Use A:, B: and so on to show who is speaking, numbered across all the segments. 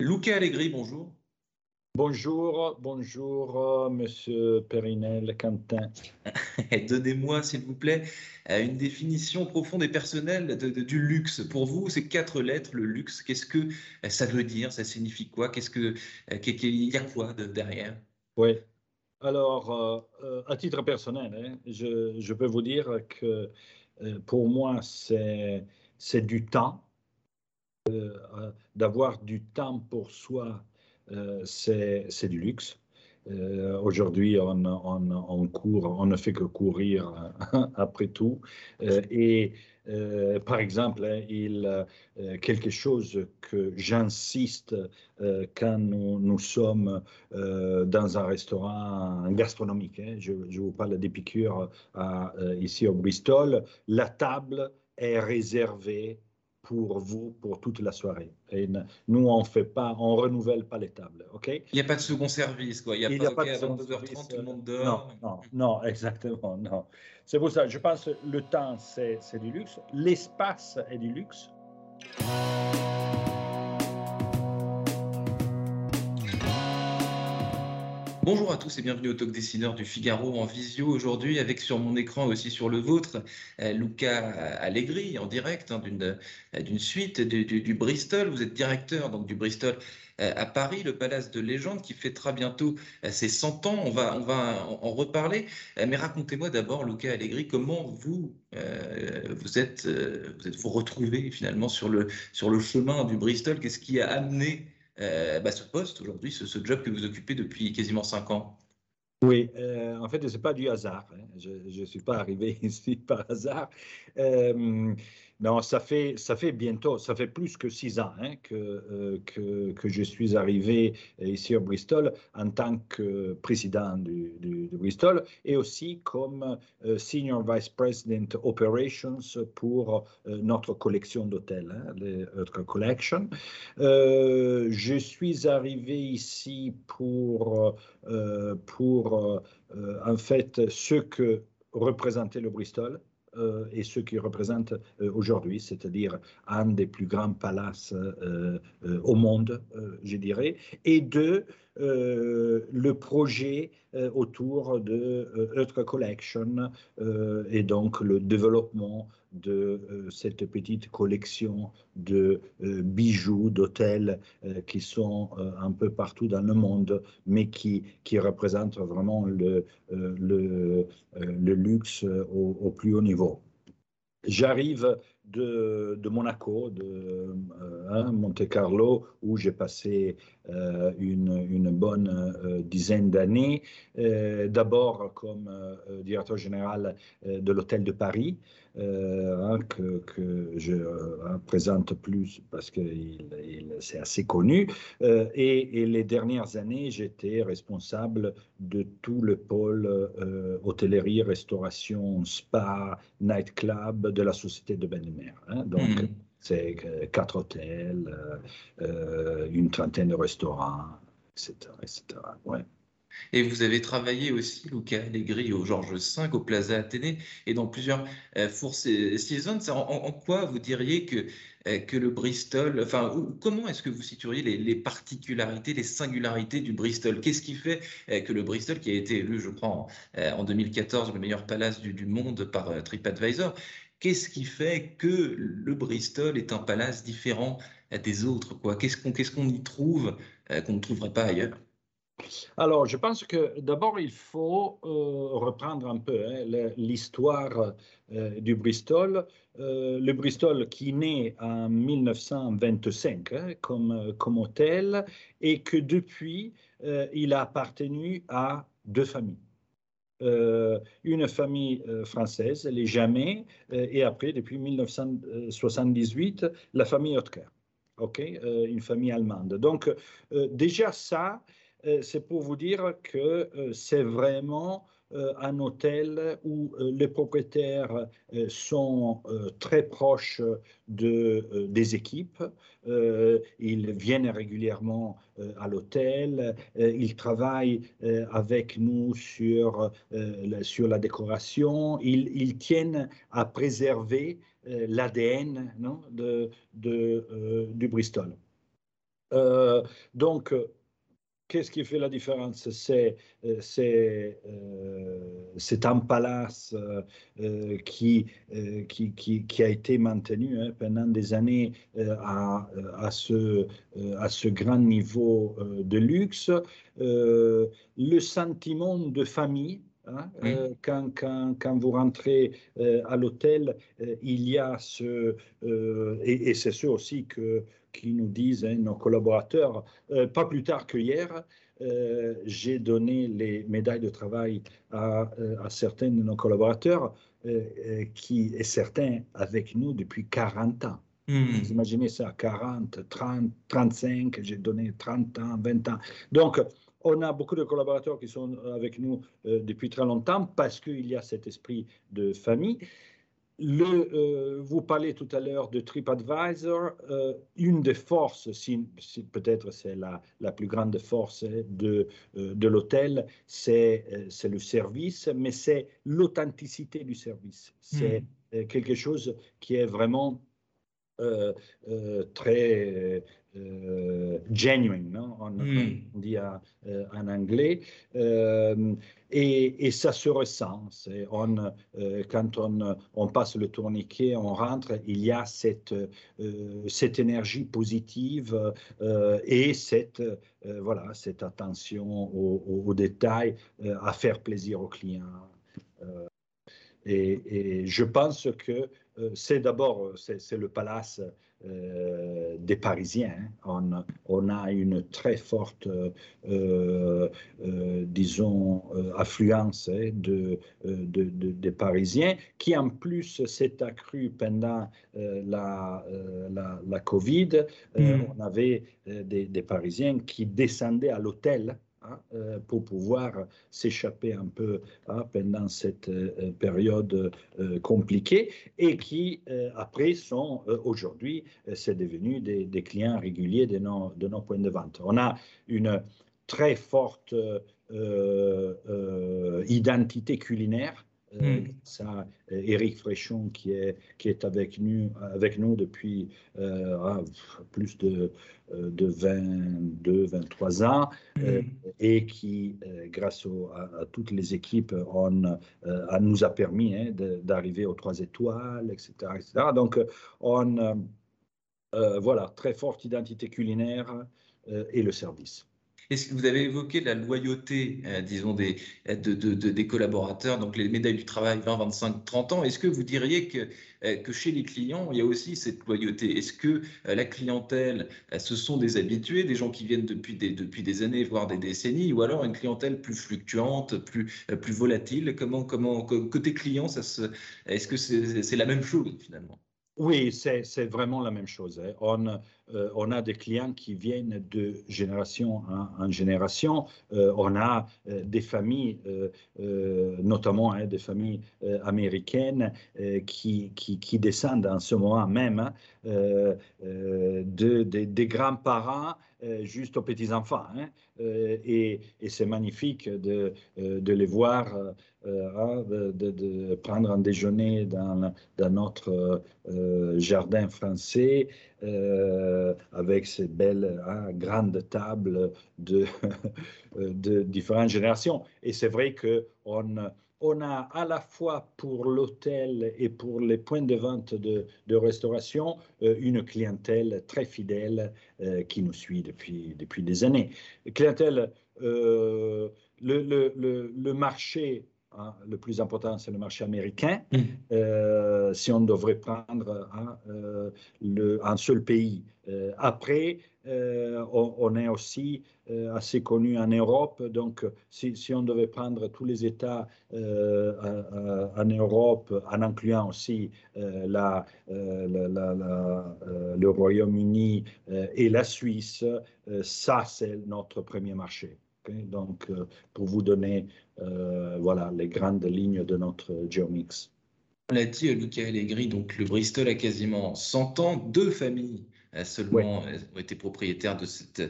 A: Luca Allegri, bonjour.
B: Bonjour, bonjour, euh, Monsieur Périnel, Quentin.
A: Donnez-moi, s'il vous plaît, euh, une définition profonde et personnelle de- de- du luxe. Pour vous, ces quatre lettres, le luxe, qu'est-ce que euh, ça veut dire? Ça signifie quoi? Qu'est-ce que qu'est- qu'il y a quoi de- derrière?
B: Oui. Alors, euh, à titre personnel, hein, je, je peux vous dire que euh, pour moi, c'est du temps. Euh, D'avoir du temps pour soi, euh, c'est du luxe. Euh, Aujourd'hui, on, on, on court, on ne fait que courir hein, après tout. Et par exemple, hein, il, quelque chose que j'insiste quand nous, sommes dans un restaurant gastronomique, hein, je, je vous parle d'Épicure ici au Bristol, la table est réservée pour vous pour toute la soirée. Et nous, on fait pas, on renouvelle pas les tables, ok?
A: Il n'y a pas de second service, quoi. Il n'y a pas,
B: y a pas de
A: à
B: second
A: 22h30,
B: service,
A: tout le
B: euh,
A: monde
B: Non,
A: dehors.
B: non, non, exactement, non. C'est pour ça, je pense que le temps, c'est c'est du luxe. L'espace est du luxe.
A: Bonjour à tous et bienvenue au Talk Dessineur du Figaro en visio aujourd'hui avec sur mon écran aussi sur le vôtre euh, Luca Allegri en direct hein, d'une euh, d'une suite du, Bristol. Vous êtes directeur donc du Bristol euh, à Paris, le Palace de Légende qui fêtera bientôt ses 100 ans. On va, en, reparler. Mais racontez-moi d'abord, Luca Allegri, comment vous vous êtes vous êtes vous retrouvez finalement sur le chemin du Bristol? Qu'est-ce qui a amené bah, ce poste aujourd'hui, ce, ce job que vous occupez depuis quasiment cinq ans.
B: Oui, euh, en fait, ce n'est pas du hasard. hein. Je ne suis pas arrivé ici par hasard. Euh, non, ça fait, ça fait bientôt, ça fait plus que six ans hein, que, euh, que, que je suis arrivé ici au Bristol en tant que président du, de Bristol et aussi comme euh, Senior Vice President Operations pour euh, notre collection d'hôtels, hein, Notre Collection. Je suis arrivé ici pour pour en fait ce que représentait le Bristol euh, et ce qui représente euh, aujourd'hui, c'est-à-dire un des plus grands palaces euh, au monde, je dirais, et de euh, le projet euh, autour de euh, Earth Collection euh, et donc le développement de euh, cette petite collection de euh, bijoux, d'hôtels euh, qui sont euh, un peu partout dans le monde, mais qui, qui représentent vraiment le, euh, le, euh, luxe euh, au, plus haut niveau. J'arrive de, de Monaco, de euh, hein, Monte Carlo, où j'ai passé euh, une, une bonne euh, dizaine d'années. Euh, D'abord comme euh, euh, directeur général euh, de l'Hôtel de Paris, euh, hein, que, je euh, hein, présente plus parce que il, c'est assez connu. Euh, et, les dernières années, j'étais responsable de tout le pôle euh, hôtellerie, restauration, spa, nightclub de la société de Bennemer. hein. Donc,
A: Mhm.
B: C'est quatre hôtels, euh, euh, une trentaine de restaurants, etc. etc. Ouais.
A: Et vous avez travaillé aussi, Luca Allegri, au Georges V, au Plaza Athénée et dans plusieurs euh, Four Se- Seasons. En, quoi vous diriez que, euh, que le Bristol, enfin, comment est-ce que vous situeriez les, particularités, les singularités du Bristol? Qu'est-ce qui fait que le Bristol, qui a été élu, je crois, en, euh, en 2014 le meilleur palace du, monde par TripAdvisor, qu'est-ce qui fait que le Bristol est un palace différent des autres? Qu'est-ce qu'on y trouve euh, qu'on ne trouverait pas ailleurs?
B: Alors, je pense que d'abord, il faut euh, reprendre un peu hein, l'histoire euh, du Bristol. Le Bristol qui naît en 1925 hein, comme, comme hôtel et que depuis, il a appartenu à deux familles. Euh, une famille euh, française, les Jamais, euh, et après, depuis 1978, la famille Hotker. ok, une famille allemande. Donc déjà ça, c'est pour vous dire que c'est vraiment un hôtel où les propriétaires sont très proches de, des équipes. ils viennent régulièrement à l'hôtel. ils travaillent avec nous sur, la décoration. Ils, tiennent à préserver l'ADN de, de, du Bristol. donc, Qu'est-ce qui fait la différence? C'est euh, euh, un palace euh, qui, qui, qui, a été maintenu hein, pendant des années à, à, ce, à ce grand niveau de luxe. le sentiment de famille, Hein, quand, quand, quand, vous rentrez à l'hôtel, il y a ce, et, et c'est ce aussi que, qui nous disent, hein, nos collaborateurs, euh, pas plus tard que hier, euh, j'ai donné les médailles de travail à, euh, à certains de nos collaborateurs qui est certains avec nous depuis 40 ans. Hmm. Vous imaginez ça, 40, 30, 35, j'ai donné 30 ans, 20 ans. Donc, on a beaucoup de collaborateurs qui sont avec nous depuis très longtemps parce qu'il y a cet esprit de famille. Le, euh, vous parlez tout à l'heure de TripAdvisor. Euh, une des forces, si, peut-être c'est la, la, plus grande force de, euh, de l'hôtel, c'est le service, mais c'est l'authenticité du service. C'est hmm. quelque chose qui est vraiment très euh, genuine, non on, hmm. dit euh, en anglais, euh, et, ça se ressent. On, quand on, on, passe le tourniquet, on rentre, il y a cette, cette énergie positive et cette, voilà, cette attention aux, détails, à faire plaisir aux clients. Et, et, je pense que c'est d'abord c'est le palace euh, des Parisiens. On, on, a une très forte, euh, euh, disons, affluence hein, de, de, des Parisiens, qui en plus s'est accrue pendant la, la, la, Covid. Mm. On avait des, des, Parisiens qui descendaient à l'hôtel Hein, euh, pour pouvoir s'échapper un peu hein, pendant cette euh, période euh, compliquée et qui, après, sont aujourd'hui, c'est devenu des, des, clients réguliers de nos, de nos points de vente. On a une très forte identité culinaire euh, hmm. Ça, Eric Fréchon, qui est, qui est avec, nous, avec nous depuis euh, ah, plus de, euh, de 22, 23 ans, hmm. et qui, grâce à, toutes les équipes, on, nous a permis hein, d'arriver aux trois étoiles, etc. etc. Donc, on, voilà, très forte identité culinaire et le service.
A: Est-ce que vous avez évoqué la loyauté, euh, disons, des, des collaborateurs, donc les médailles du travail 20, 25, 30 ans? Est-ce que vous diriez que, euh, que chez les clients, il y a aussi cette loyauté? Est-ce que euh, la clientèle, ce sont des habitués, des gens qui viennent depuis des, depuis des années, voire des décennies, ou alors une clientèle plus fluctuante, plus, plus volatile? Comment, comment, côté client, est-ce que c'est la même chose finalement?
B: Oui, c'est vraiment la même chose. Hein. Euh, on, a des clients qui viennent de génération en, génération. Euh, on a euh, des familles, notamment hein, des familles américaines, qui, descendent en ce moment même hein, de, des grands-parents juste aux petits-enfants. et, et c'est magnifique de, les voir hein, de, prendre un déjeuner dans, notre jardin français euh, avec ces belles hein, grandes tables de, de différentes générations. Et c'est vrai qu'on on a à la fois pour l'hôtel et pour les points de vente de, restauration une clientèle très fidèle qui nous suit depuis, depuis des années. Clientèle, le, le, le, le, marché hein, le plus important, c'est le marché américain. Mm. si on devrait prendre hein, le, un seul pays. après, on, est aussi assez connu en Europe. Donc, si, si, on devait prendre tous les États en Europe, en incluant aussi la, le Royaume-Uni et la Suisse, ça, c'est notre premier marché. Donc, euh, pour vous donner euh, voilà, les grandes lignes de notre geomix.
A: On l'a dit, Luca Allegri, donc le Bristol a quasiment 100 ans, deux familles seulement ont été propriétaires de, cette,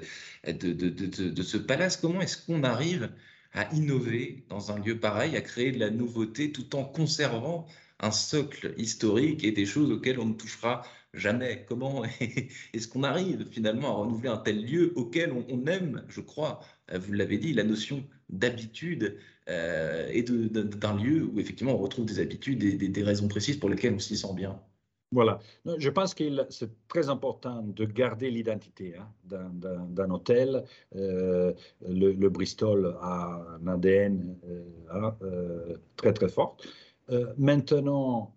A: de, de, de, de ce palace. Comment est-ce qu'on arrive à innover dans un lieu pareil, à créer de la nouveauté tout en conservant un socle historique et des choses auxquelles on ne touchera jamais. Comment est-ce qu'on arrive finalement à renouveler un tel lieu auquel on, aime, je crois, euh, vous l'avez dit, la notion d'habitude euh, et d'un lieu où effectivement on retrouve des habitudes et des, raisons précises pour lesquelles on s'y sent bien
B: voilà. Je pense que c'est très important de garder l'identité hein, d'un hôtel. Euh, le, Bristol a un ADN hein, très très fort. maintenant,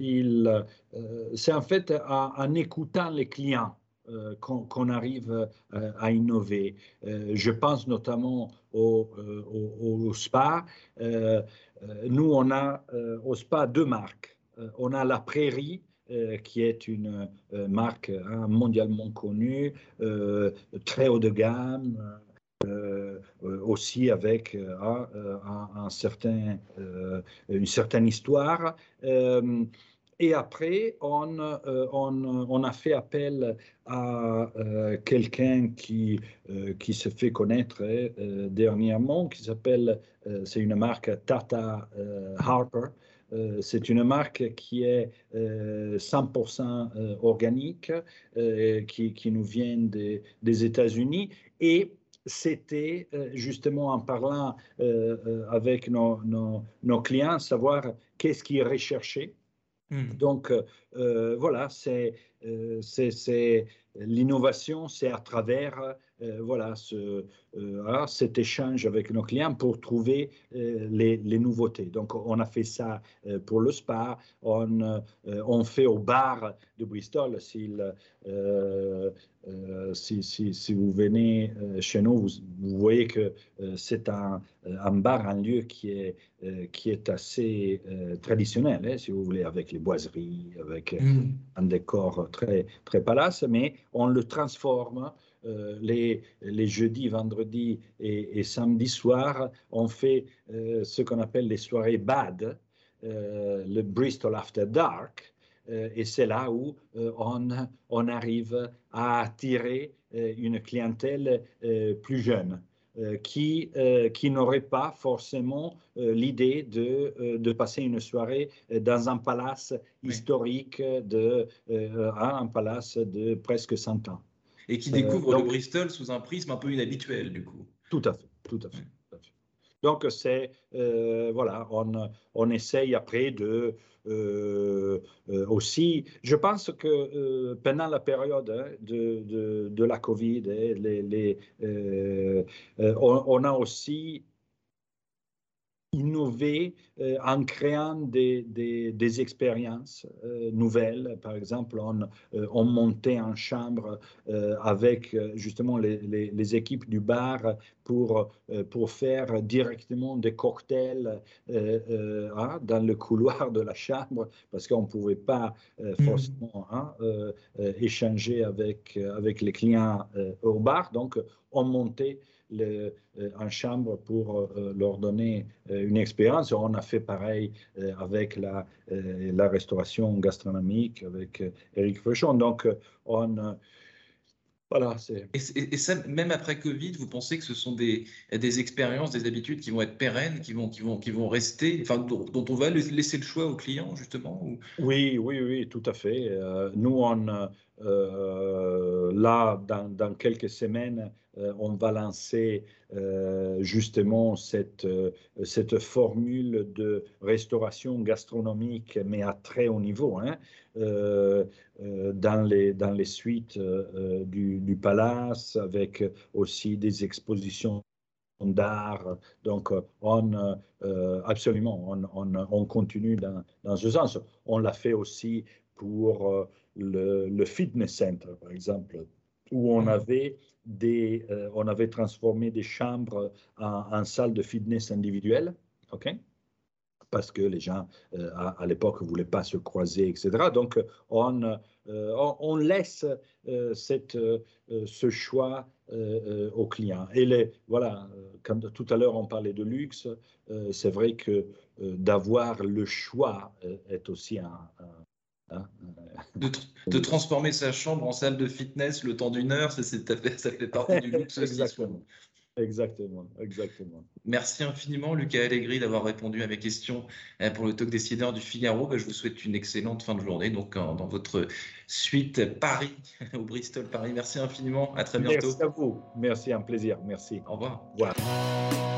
B: il, euh, c'est en fait en, écoutant les clients euh, qu'on, arrive à innover. je pense notamment au, au, spa. nous, on a au spa deux marques. on a la Prairie, qui est une marque hein, mondialement connue, très haut de gamme, euh, euh, aussi avec euh, un, certain, une certaine histoire. et après, on, on, on, a fait appel à quelqu'un qui, qui se fait connaître dernièrement, qui s'appelle, c'est une marque Tata Harper. c'est une marque qui est 100% organique, qui, qui, nous vient des, des États-Unis et c'était euh, justement en parlant euh, euh, avec nos, nos, clients, savoir qu'est-ce qui est recherché. Hmm. Donc, voilà, c'est l'innovation, c'est à travers euh, voilà, ce, euh, hein, cet échange avec nos clients pour trouver euh, les, les, nouveautés. Donc, on a fait ça pour le spa, on, on fait au bar de Bristol. Si, si, si, vous venez chez nous, vous, vous voyez que c'est un, un, bar, un lieu qui est, qui est assez traditionnel, hein, si vous voulez, avec les boiseries, avec mm. un décor très, très palace, mais on le transforme les, les, jeudis, vendredis et, samedis soirs, on fait euh, ce qu'on appelle les soirées BAD, euh, le Bristol After Dark. et c'est là où on, on, arrive à attirer une clientèle plus jeune. qui, qui n'aurait pas forcément l'idée de, de, passer une soirée dans un palace historique, de, un palace de presque 100 ans
A: et qui découvre le Bristol sous un prisme un peu inhabituel, du coup.
B: Tout à fait, tout à fait. Donc, c'est, euh, voilà, on, on, essaye après de euh, euh, aussi, je pense que pendant la période hein, de, de, de, la Covid, les, les, on, on, a aussi innover euh, en créant des, des, expériences euh, nouvelles. Par exemple, on, euh, on montait en chambre avec justement les, les, équipes du bar pour, pour faire directement des cocktails hein, dans le couloir de la chambre parce qu'on ne pouvait pas mmh. forcément hein, échanger avec, avec les clients au bar. Donc, on montait le, euh, en chambre pour euh, leur donner euh, une expérience. On a fait pareil avec la, la restauration gastronomique, avec Eric Fauchon. Donc, on, voilà,
A: et, et, ça, même après Covid, vous pensez que ce sont des, des expériences, des habitudes qui vont être pérennes, qui vont, qui vont, qui vont rester, enfin, dont, on va laisser le choix aux clients, justement
B: Oui, oui, oui, tout à fait. nous, on, euh, là, dans, dans, quelques semaines, on va lancer euh, justement cette, cette formule de restauration gastronomique, mais à très haut niveau, hein, dans, les, dans les suites du, du, palace, avec aussi des expositions d'art. Donc, on, absolument, on, on, on, continue dans, dans ce sens. On l'a fait aussi pour le, le, fitness center, par exemple, où on avait, des, on avait transformé des chambres en, en salles de fitness individuelles. OK? Parce que les gens euh, à, l'époque ne voulaient pas se croiser, etc. Donc on, euh, laisse euh, cette, ce choix aux clients. Et les, voilà, quand tout à l'heure on parlait de luxe, c'est vrai que d'avoir le choix est aussi un,
A: de, de, transformer sa chambre en salle de fitness le temps d'une heure, ça, ça, fait partie du luxe
B: Exactement. Exactement, exactement.
A: Merci infiniment, Lucas Allegri, d'avoir répondu à mes questions euh, pour le talk décideur du Figaro. Bah, je vous souhaite une excellente fin de journée donc dans votre suite Paris, au Bristol Paris. Merci infiniment. À très bientôt.
B: Merci à vous. Merci, un plaisir. Merci.
A: Au revoir.
B: Au revoir.